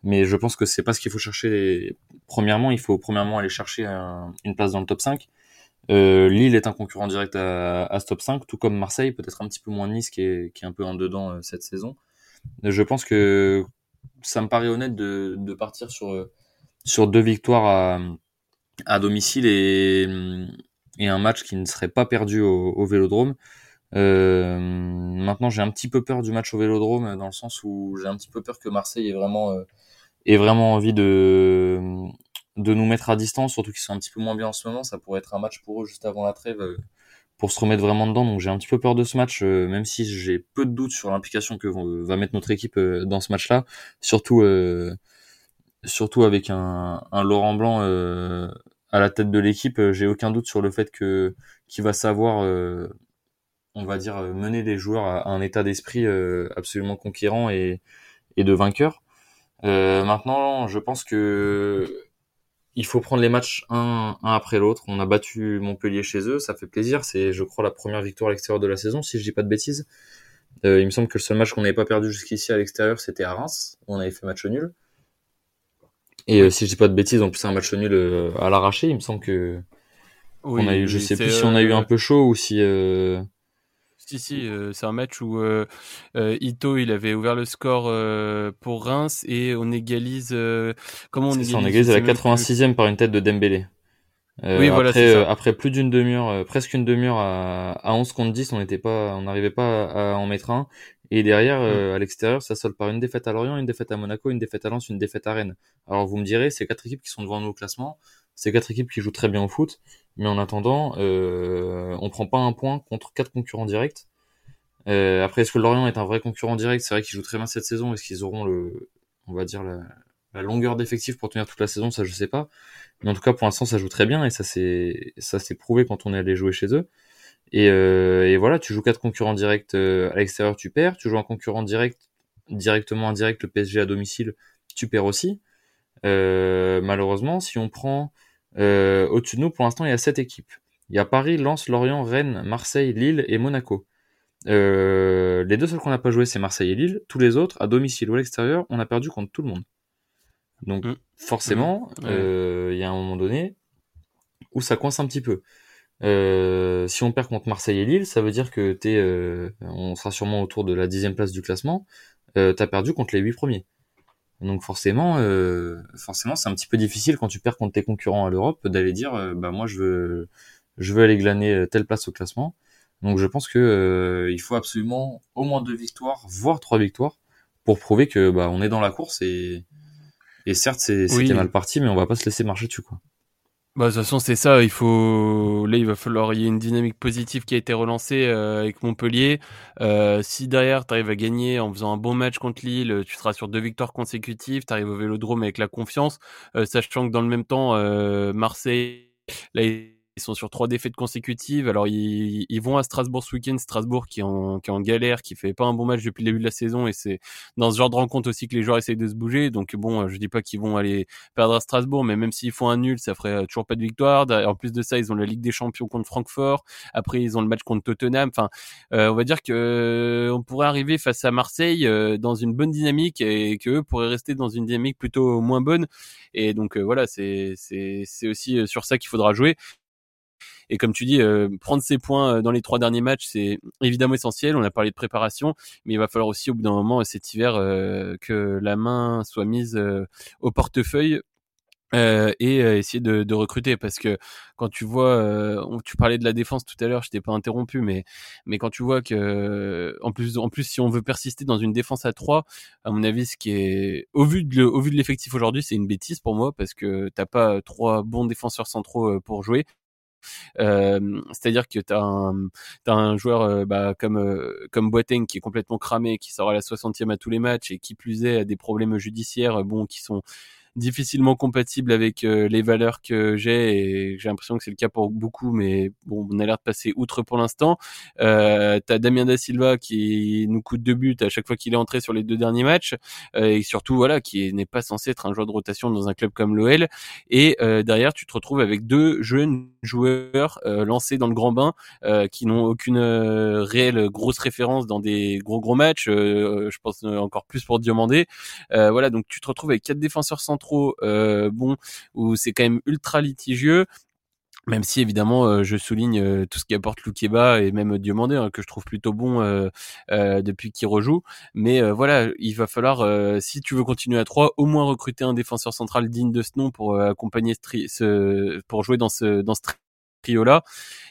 Mais je pense que c'est pas ce qu'il faut chercher. Premièrement, il faut premièrement aller chercher un- une place dans le top 5. Euh, Lille est un concurrent direct à, à ce top 5, tout comme Marseille, peut-être un petit peu moins Nice qui est, qui est un peu en dedans euh, cette saison. Je pense que ça me paraît honnête de, partir sur, euh, sur deux victoires à, domicile et, un match qui ne serait pas perdu au, Vélodrome. Euh, maintenant, j'ai un petit peu peur du match au Vélodrome dans le sens où j'ai un petit peu peur que Marseille ait vraiment, euh, ait vraiment envie de, de nous mettre à distance, surtout qu'ils sont un petit peu moins bien en ce moment. Ça pourrait être un match pour eux juste avant la trêve pour se remettre vraiment dedans. Donc j'ai un petit peu peur de ce match, euh, même si j'ai peu de doutes sur l'implication que va mettre notre équipe euh, dans ce match-là. Surtout, euh, surtout avec un, un Laurent Blanc euh, à la tête de l'équipe, j'ai aucun doute sur le fait que qu'il va savoir, on va dire, mener les joueurs à, un état d'esprit absolument conquérant et, et de vainqueur. Maintenant, je pense que il faut prendre les matchs un, un après l'autre. On a battu Montpellier chez eux, ça fait plaisir. C'est, je crois, la première victoire à l'extérieur de la saison, si je dis pas de bêtises. Euh, il me semble que le seul match qu'on n'avait pas perdu jusqu'ici à l'extérieur, c'était à Reims, où on avait fait match nul. Et euh, si je dis pas de bêtises, en plus c'est un match nul euh, à l'arraché. Il me semble que on a eu, je sais plus si on a eu un peu chaud ou si. Si, si, euh, c'est un match où euh, euh, Ito, il avait ouvert le score euh, pour Reims et on égalise. comment on égalise ça, on égalise à la même plus. 86e par une tête de Dembélé. Oui, voilà, après, c'est ça. après plus d'une demi-heure, presque une demi-heure à, à 11 contre 10, on n'était pas, on n'arrivait pas à, à en mettre un. Et derrière, à l'extérieur, ça solde par une défaite à Lorient, une défaite à Monaco, une défaite à Lens, une défaite à Rennes. Alors vous me direz, c'est quatre équipes qui sont devant nous au classement, c'est quatre équipes qui jouent très bien au foot, mais en attendant, euh, on prend pas un point contre quatre concurrents directs. Euh, après, est-ce que Lorient est un vrai concurrent direct? C'est vrai qu'ils jouent très bien cette saison. Est-ce qu'ils auront le, on va dire la, longueur d'effectif pour tenir toute la saison? Ça, je sais pas. Mais en tout cas, pour l'instant, ça joue très bien et ça c'est ça s'est prouvé quand on est allé jouer chez eux. Et, euh, voilà, tu joues quatre concurrents directs euh, à l'extérieur, tu perds. Tu joues un concurrent direct, directement indirect, le PSG à domicile, tu perds aussi. Malheureusement, si on prend euh, au-dessus de nous, pour l'instant, il y a sept équipes. Il y a Paris, Lens, Lorient, Rennes, Marseille, Lille et Monaco. Euh, les deux seuls qu'on n'a pas joué, c'est Marseille et Lille. Tous les autres, à domicile ou à l'extérieur, on a perdu contre tout le monde. Donc Mm. forcément, Mm. euh, il y a un moment donné où ça coince un petit peu. Euh, si on perd contre Marseille et Lille, ça veut dire que t'es, euh, on sera sûrement autour de la dixième place du classement. Euh, T'as perdu contre les huit premiers. Donc forcément, euh, forcément, c'est un petit peu difficile quand tu perds contre tes concurrents à l'Europe d'aller dire, euh, bah moi je veux, je veux aller glaner telle place au classement. Donc je pense que euh, il faut absolument au moins deux victoires, voire trois victoires, pour prouver que bah on est dans la course et et certes c'est c'était Oui. mal parti, mais on va pas se laisser marcher dessus quoi. Bah, de toute façon, c'est ça. Il faut, là, il va falloir, y a une dynamique positive qui a été relancée euh, avec Montpellier. Euh, si derrière, tu arrives à gagner en faisant un bon match contre Lille, tu seras sur deux victoires consécutives. Tu arrives au Vélodrome avec la confiance, euh, sachant que dans le même temps, euh, Marseille, là, ils sont sur trois défaites consécutives. Alors ils, ils vont à Strasbourg ce week-end. Strasbourg qui est en, qui est en galère, qui fait pas un bon match depuis le début de la saison, et c'est dans ce genre de rencontre aussi que les joueurs essayent de se bouger. Donc bon, je dis pas qu'ils vont aller perdre à Strasbourg, mais même s'ils font un nul, ça ferait toujours pas de victoire. En plus de ça, ils ont la Ligue des Champions contre Francfort. Après, ils ont le match contre Tottenham. Enfin, euh, on va dire que euh, on pourrait arriver face à Marseille euh, dans une bonne dynamique et que eux pourraient rester dans une dynamique plutôt moins bonne. Et donc euh, voilà, c'est aussi euh, sur ça qu'il faudra jouer. Et comme tu dis, euh, prendre ses points dans les trois derniers matchs, c'est évidemment essentiel. On a parlé de préparation, mais il va falloir aussi au bout d'un moment cet hiver euh, que la main soit mise euh, au portefeuille euh, et euh, essayer de, de, recruter parce que quand tu vois, euh, tu parlais de la défense tout à l'heure, je t'ai pas interrompu, mais mais quand tu vois que en plus en plus si on veut persister dans une défense à 3 à mon avis, ce qui est au vu de au vu de l'effectif aujourd'hui, c'est une bêtise pour moi parce que t'as pas trois bons défenseurs centraux pour jouer. C'est-à-dire que tu as un, as un joueur bah, comme, comme Boateng qui est complètement cramé, qui sort à la 60e à tous les matchs et qui plus est a des problèmes judiciaires bon, qui sont difficilement compatibles avec euh, les valeurs que j'ai et j'ai l'impression que c'est le cas pour beaucoup mais bon on a l'air de passer outre pour l'instant. Euh, t'as Damien da Silva qui nous coûte deux buts à chaque fois qu'il est entré sur les deux derniers matchs euh, et surtout voilà qui n'est pas censé être un joueur de rotation dans un club comme l'OL et euh, derrière tu te retrouves avec deux jeunes joueurs euh, lancés dans le grand bain euh, qui n'ont aucune euh, réelle grosse référence dans des gros gros matchs je pense encore plus pour Diomandé. Voilà donc tu te retrouves avec quatre défenseurs centraux euh, bon où c'est quand même ultra litigieux. Même si évidemment euh, je souligne euh, tout ce qui apporte Loukeba et même Diomandé hein, que je trouve plutôt bon depuis qu'il rejoue. Mais voilà il va falloir si tu veux continuer à 3 au moins recruter un défenseur central digne de ce nom pour accompagner ce, ce pour jouer dans ce dans ce trio là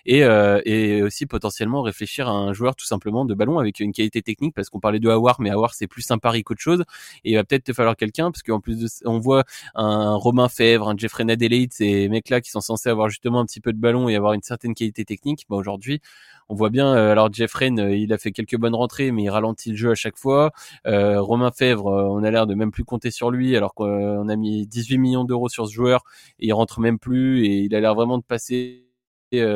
et, euh, et aussi potentiellement réfléchir à un joueur tout simplement de ballon avec une qualité technique parce qu'on parlait de Hawar mais Hawar c'est plus un pari qu'autre chose. Et il va peut-être te falloir quelqu'un parce qu'en plus de on voit un Romain Fèvre un Jeffrey Nadeleit ces mecs là qui sont censés avoir justement un petit peu de ballon et avoir une certaine qualité technique. Bah aujourd'hui on voit bien euh, alors Jeffrey il a fait quelques bonnes rentrées mais il ralentit le jeu à chaque fois. Euh, Romain Fèvre on a l'air de même plus compter sur lui alors qu'on a mis 18 millions d'euros sur ce joueur et il rentre même plus et il a l'air vraiment de passer euh,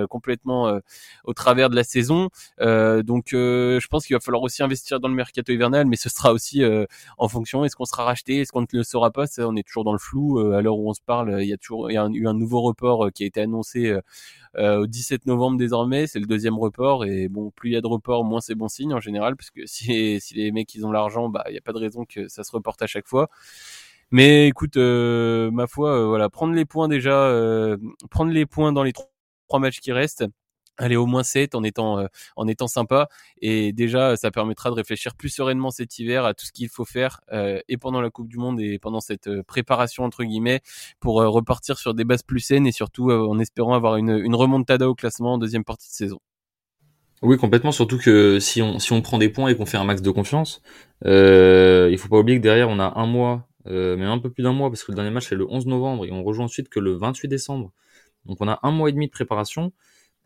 complètement euh, au travers de la saison. Euh, donc je pense qu'il va falloir aussi investir dans le mercato hivernal, mais ce sera aussi en fonction est-ce qu'on sera racheté, est-ce qu'on ne le saura pas? Ça, on est toujours dans le flou. à l'heure où on se parle, il y a toujours il y a eu un nouveau report qui a été annoncé au 17 novembre désormais. C'est le deuxième report et bon, plus il y a de reports, moins c'est bon signe en général, parce que si, si les mecs ils ont l'argent, bah il y a pas de raison que ça se reporte à chaque fois. Mais écoute, euh, ma foi, euh, voilà, prendre les points déjà, euh, prendre les points dans les trois matchs qui restent aller au moins 7 en étant euh, en étant sympa et déjà ça permettra de réfléchir plus sereinement cet hiver à tout ce qu'il faut faire euh, et pendant la Coupe du monde et pendant cette euh, préparation entre guillemets pour repartir sur des bases plus saines et surtout en espérant avoir une, une remontada au classement en deuxième partie de saison. Oui, complètement. Surtout que si on, si on prend des points et qu'on fait un max de confiance, euh, il faut pas oublier que derrière, on a un mois, euh, même un peu plus d'un mois, parce que le dernier match, c'est le 11 novembre et on rejoint ensuite que le 28 décembre. Donc, on a un mois et demi de préparation.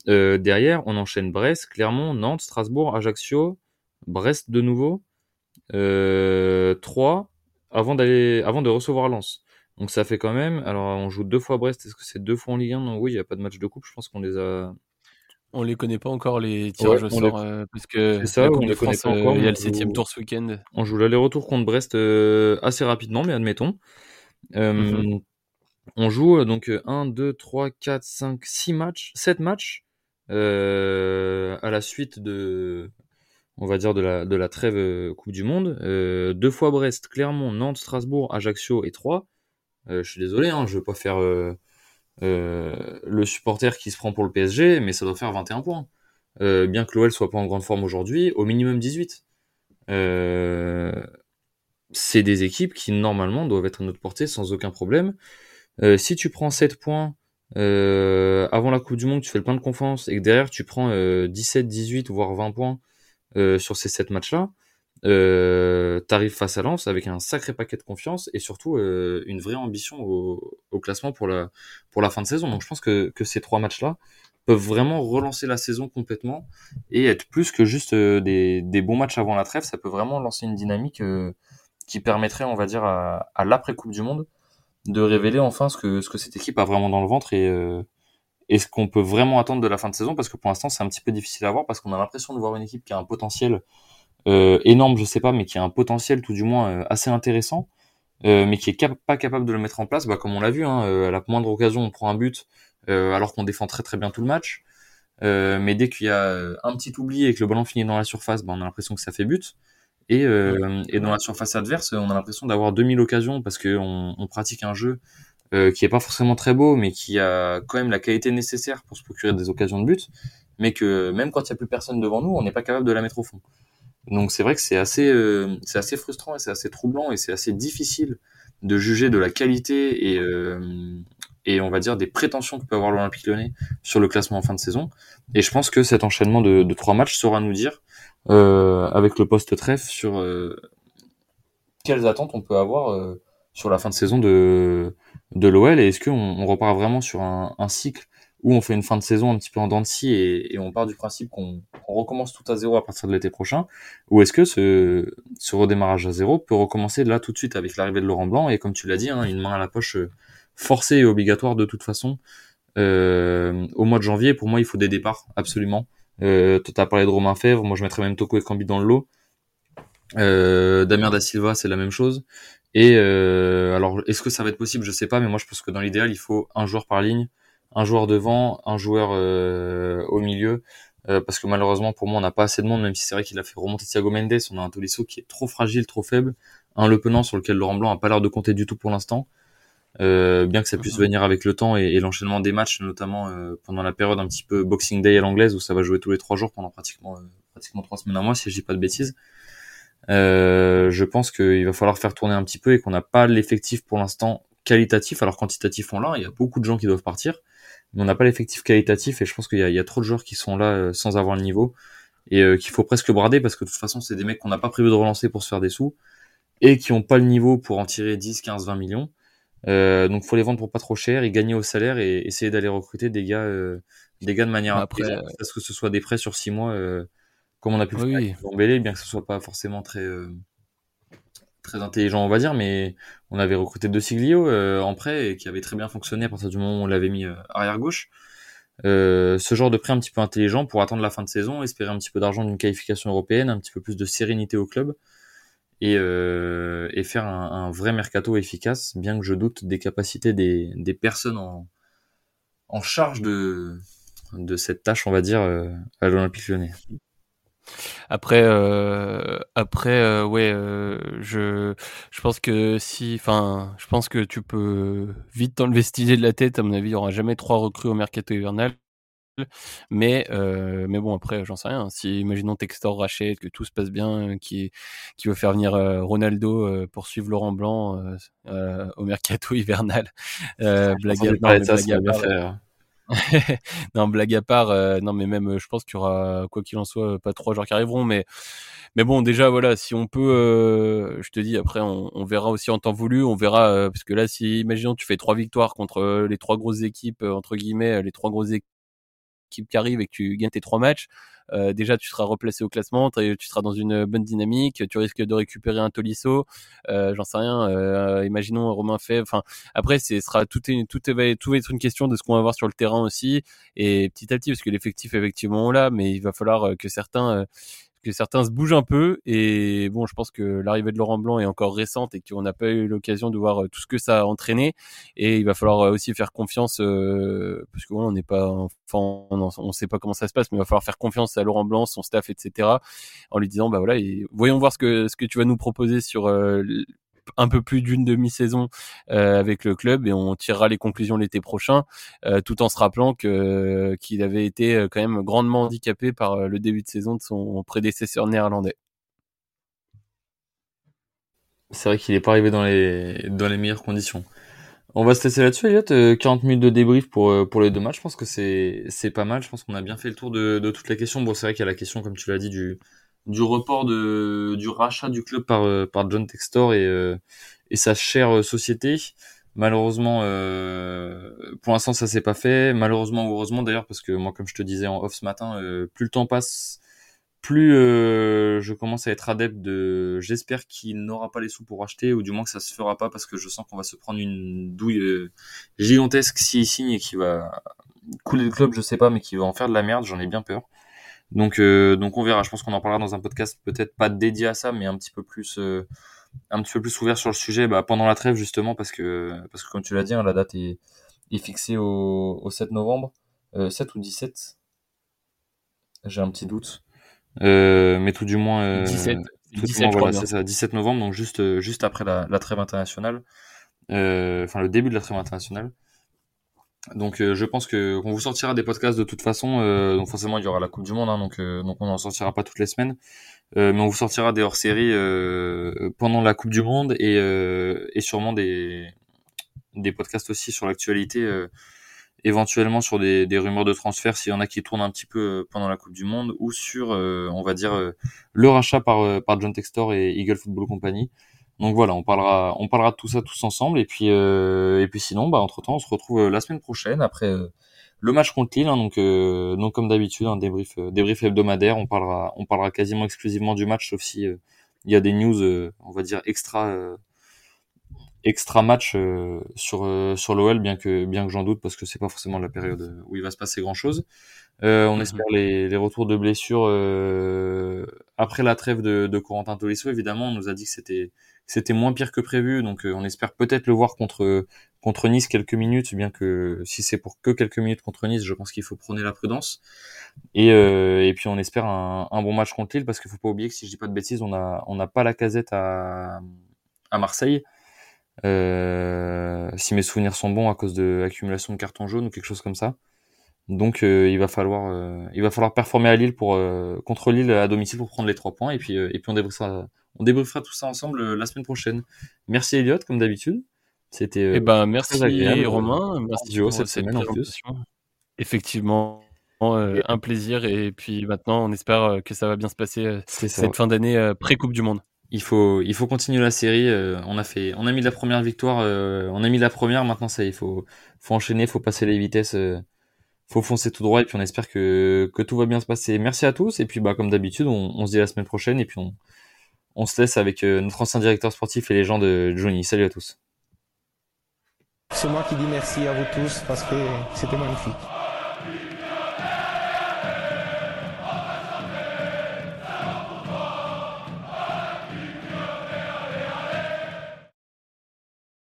Euh, derrière, on enchaîne Brest, Clermont, Nantes, Strasbourg, Ajaccio, Brest de nouveau, euh, 3 avant d'aller, avant de recevoir Lens. Donc ça fait quand même. Alors on joue deux fois Brest. Est-ce que c'est deux fois en Ligue 1 Non, oui, il n'y a pas de match de coupe. Je pense qu'on les a. On les connaît pas encore les tirages Ouais, au on les- sort euh, parce que ça, on les connaît pas encore, euh, il y a le septième tour ce week-end. On joue l'aller-retour contre Brest assez rapidement, mais admettons. Mhm. On joue euh, donc 1, 2, 3, 4, 5, 6 matchs, 7 matchs euh, à la suite de, on va dire, de la, trêve euh, Coupe du Monde. Deux fois Brest, Clermont, Nantes, Strasbourg, Ajaccio et 3. je suis désolé, hein, je veux pas faire le supporter qui se prend pour le PSG, mais ça doit faire 21 points. Bien que l'OL soit pas en grande forme aujourd'hui, au minimum 18. Euh, c'est des équipes qui normalement doivent être à notre portée sans aucun problème. Euh, si tu prends 7 points euh, avant la Coupe du Monde, tu fais le plein de confiance et que derrière tu prends euh, 17, 18 voire 20 points euh, sur ces 7 matchs-là, euh, t'arrives face à Lens avec un sacré paquet de confiance et surtout euh, une vraie ambition au, classement pour la, fin de saison. Donc je pense que, ces trois matchs-là peuvent vraiment relancer la saison complètement et être plus que juste euh, des, bons matchs avant la trêve. Ça peut vraiment lancer une dynamique euh, qui permettrait, on va dire, à l'après-Coupe du Monde de révéler enfin ce que, ce que cette équipe a vraiment dans le ventre et, euh, ce qu'on peut vraiment attendre de la fin de saison? Parce que pour l'instant c'est un petit peu difficile à voir parce qu'on a l'impression de voir une équipe qui a un potentiel euh, énorme, je sais pas, mais qui a un potentiel tout du moins euh, assez intéressant, mais qui est cap- pas capable de le mettre en place, bah, comme on l'a vu, hein, à la moindre occasion on prend un but alors qu'on défend très très bien tout le match, mais dès qu'il y a un petit oubli et que le ballon finit dans la surface, bah, on a l'impression que ça fait but. Et, euh, et dans la surface adverse, on a l'impression d'avoir 2000 occasions parce qu'on on pratique un jeu euh, qui est pas forcément très beau, mais qui a quand même la qualité nécessaire pour se procurer des occasions de but, mais que même quand il y a plus personne devant nous, on n'est pas capable de la mettre au fond. Donc c'est vrai que c'est assez, euh, c'est assez frustrant et c'est assez troublant et c'est assez difficile de juger de la qualité et, euh, et on va dire des prétentions que peut avoir l'Olympique Lyonnais sur le classement en fin de saison. Et je pense que cet enchaînement de, trois matchs saura nous dire, euh, avec le poste trèfle, sur euh, quelles attentes on peut avoir euh, sur la fin de saison de, de l'OL et est-ce qu'on on repart vraiment sur un, un cycle où on fait une fin de saison un petit peu en dents de scie et, et on part du principe qu'on recommence tout à zéro à partir de l'été prochain? Ou est-ce que ce, ce redémarrage à zéro peut recommencer là tout de suite avec l'arrivée de Laurent Blanc et comme tu l'as dit, hein, une main à la poche forcée et obligatoire de toute façon euh, au mois de janvier. Pour moi, il faut des départs absolument. Euh, tu as parlé de Romain Fèvre, moi je mettrais même Toko et Cambi dans le lot. Euh, Damien da Silva, c'est la même chose. Et euh, alors, est-ce que ça va être possible? Je sais pas, mais moi je pense que dans l'idéal, il faut un joueur par ligne, un joueur devant, un joueur euh, au milieu, euh, parce que malheureusement pour moi, on n'a pas assez de monde, même si c'est vrai qu'il a fait remonter Thiago Mendes. On a un Tolisso qui est trop fragile, trop faible, un Le Penant sur lequel Laurent Blanc a pas l'air de compter du tout pour l'instant. Euh, bien que ça puisse Mhm. venir avec le temps et, et l'enchaînement des matchs, notamment euh, pendant la période un petit peu Boxing Day à l'anglaise où ça va jouer tous les trois jours pendant pratiquement euh, pratiquement trois semaines à mois, si je dis pas de bêtises. Euh, je pense qu'il va falloir faire tourner un petit peu et qu'on n'a pas l'effectif pour l'instant qualitatif. Alors quantitatif on l'a, il y a beaucoup de gens qui doivent partir, mais on n'a pas l'effectif qualitatif et je pense qu'il y, y a trop de joueurs qui sont là euh, sans avoir le niveau et euh, qu'il faut presque brader parce que de toute façon c'est des mecs qu'on n'a pas prévu de relancer pour se faire des sous et qui ont pas le niveau pour en tirer 10, 15, 20 millions. Euh, donc faut les vendre pour pas trop cher et gagner au salaire et essayer d'aller recruter des gars, euh, des gars de manière Bah, après, intelligente, parce que ce soit des prêts sur six mois, euh, comme on a pu le Oui, faire avec bien que ce soit pas forcément très euh, très intelligent on va dire, mais on avait recruté De Siglio euh, en prêt et qui avait très bien fonctionné à partir du moment où on l'avait mis euh, arrière gauche. Euh, ce genre de prêt un petit peu intelligent pour attendre la fin de saison, espérer un petit peu d'argent d'une qualification européenne, un petit peu plus de sérénité au club et, euh, et faire un, un vrai mercato efficace, bien que je doute des capacités des, des personnes en, en charge de, de cette tâche, on va dire, euh, à l'Olympique lyonnais. Après, euh, après, euh, ouais, euh, je, je pense que si, enfin, je pense que tu peux vite t'enlever cette de la tête. À mon avis, il y aura jamais trois recrues au mercato hivernal. Mais, euh, mais bon, après, j'en sais rien. Si, imaginons Textor rachète, que tout se passe bien, qui, qui veut faire venir euh, Ronaldo euh, pour suivre Laurent Blanc au mercato hivernal. Euh, blague à, non, ça, blague à part, non, blague à part, euh, non, mais même, je pense qu'il y aura, quoi qu'il en soit, pas trois joueurs qui arriveront, mais, mais bon, déjà, voilà, si on peut, euh, je te dis, après, on, on, verra aussi en temps voulu, on verra, euh, parce que là, si, imaginons, tu fais trois victoires contre les trois grosses équipes, entre guillemets, les trois grosses équipes qui arrivent et que tu gagnes tes trois matchs, euh, déjà tu seras replacé au classement, tu seras dans une bonne dynamique, tu risques de récupérer un Tolisso, euh, j'en sais rien. Euh, imaginons Romain fait. Enfin, après, c'est sera tout est tout est, tout va être une question de ce qu'on va voir sur le terrain aussi et petit à petit parce que l'effectif effectivement là, mais il va falloir que certains que certains se bougent un peu. Et bon, je pense que l'arrivée de Laurent Blanc est encore récente et qu'on n'a pas eu l'occasion de voir euh, tout ce que ça a entraîné. Et il va falloir euh, aussi faire confiance, euh, parce que on n'est pas, enfin, on ne sait pas comment ça se passe, mais il va falloir faire confiance à Laurent Blanc, son staff, etc. En lui disant, bah voilà, voyons voir ce que ce que tu vas nous proposer sur un peu plus d'une demi-saison euh, avec le club et on tirera les conclusions l'été prochain, euh, tout en se rappelant que qu'il avait été euh, quand même grandement handicapé par le début de saison de son prédécesseur néerlandais. C'est vrai qu'il n'est pas arrivé dans les meilleures conditions. On va se laisser là-dessus, Elliot. 40 minutes de débrief pour, les deux matchs. Je pense que c'est, pas mal. Je pense qu'on a bien fait le tour de, de toutes les questions. Bon, c'est vrai qu'il y a la question, comme tu l'as dit, du, du report de du rachat du club par euh, par John Textor et euh, et sa chère euh, société. Malheureusement, pour l'instant, ça s'est pas fait. Malheureusement ou heureusement d'ailleurs, parce que moi, comme je te disais en off ce matin, plus le temps passe, plus je commence à être adepte de. J'espère qu'il n'aura pas les sous pour acheter, ou du moins que ça se fera pas, parce que je sens qu'on va se prendre une douille gigantesque s'il signe et qui va couler le club, je sais pas, mais qui va en faire de la merde. J'en ai bien peur. Donc, euh, donc on verra. Je pense qu'on en parlera dans un podcast peut-être pas dédié à ça, mais un petit peu plus, euh, un petit peu plus ouvert sur le sujet bah, pendant la trêve justement parce que, parce que comme tu l'as dit, hein, la date est, est fixée au, au 7 novembre, euh, 7 ou 17. J'ai un petit doute, euh, mais tout du moins, 17, tout 17, voilà, c'est ça, 17 novembre, donc juste, juste après la, la trêve internationale, enfin le début de la trêve internationale. Donc euh, je pense que qu'on vous sortira des podcasts de toute façon. Euh, donc forcément il y aura la Coupe du Monde, hein, donc euh, donc on n'en sortira pas toutes les semaines, mais on vous sortira des hors-séries pendant la Coupe du Monde et et sûrement des des podcasts aussi sur l'actualité, éventuellement sur des, des rumeurs de transfert s'il y en a qui tournent un petit peu pendant la Coupe du Monde ou sur on va dire le rachat par par John Textor et Eagle Football Company. Donc voilà, on parlera, on parlera de tout ça tous ensemble. Et puis, euh, et puis sinon, bah, entre temps, on se retrouve euh, la semaine prochaine après euh, le match contre Lille. Hein, donc, donc comme d'habitude, un débrief, débrief hebdomadaire. On parlera, on parlera quasiment exclusivement du match, sauf si il y a des news, on va dire extra, extra match sur sur l'OL, bien que bien que j'en doute parce que c'est pas forcément la période où il va se passer grand chose. on mhm. espère les, les retours de blessures après la trêve de, de Corentin Tolisso. Évidemment, on nous a dit que c'était c'était moins pire que prévu, donc euh, on espère peut-être le voir contre contre Nice quelques minutes, bien que si c'est pour que quelques minutes contre Nice, je pense qu'il faut prôner la prudence. Et, euh, et puis on espère un, bon match contre Lille, parce qu'il faut pas oublier que si je dis pas de bêtises, on a on n'a pas la casette à à Marseille. Euh, si mes souvenirs sont bons à cause de l'accumulation de cartons jaunes ou quelque chose comme ça. Donc euh, il va falloir euh, il va falloir performer à Lille pour euh, contre Lille à domicile pour prendre les trois points et puis et puis on débriefera on débriefera tout ça ensemble la semaine prochaine. Merci Elliot comme d'habitude. C'était eh ben merci Romain, merci Joe cette semaine en plus. Effectivement un plaisir et puis maintenant on espère que ça va bien se passer cette fin d'année pré Coupe du monde. Il faut il faut continuer la série. on a fait on a mis la première victoire, on a mis la première. Maintenant ça il faut faut enchaîner, faut passer les vitesses faut foncer tout droit et puis on espère que, que tout va bien se passer. Merci à tous et puis bah comme d'habitude on, on se dit la semaine prochaine et puis on, on se laisse avec euh, notre ancien directeur sportif et les gens de Johnny. Salut à tous. C'est moi qui dis merci à vous tous parce que c'était magnifique.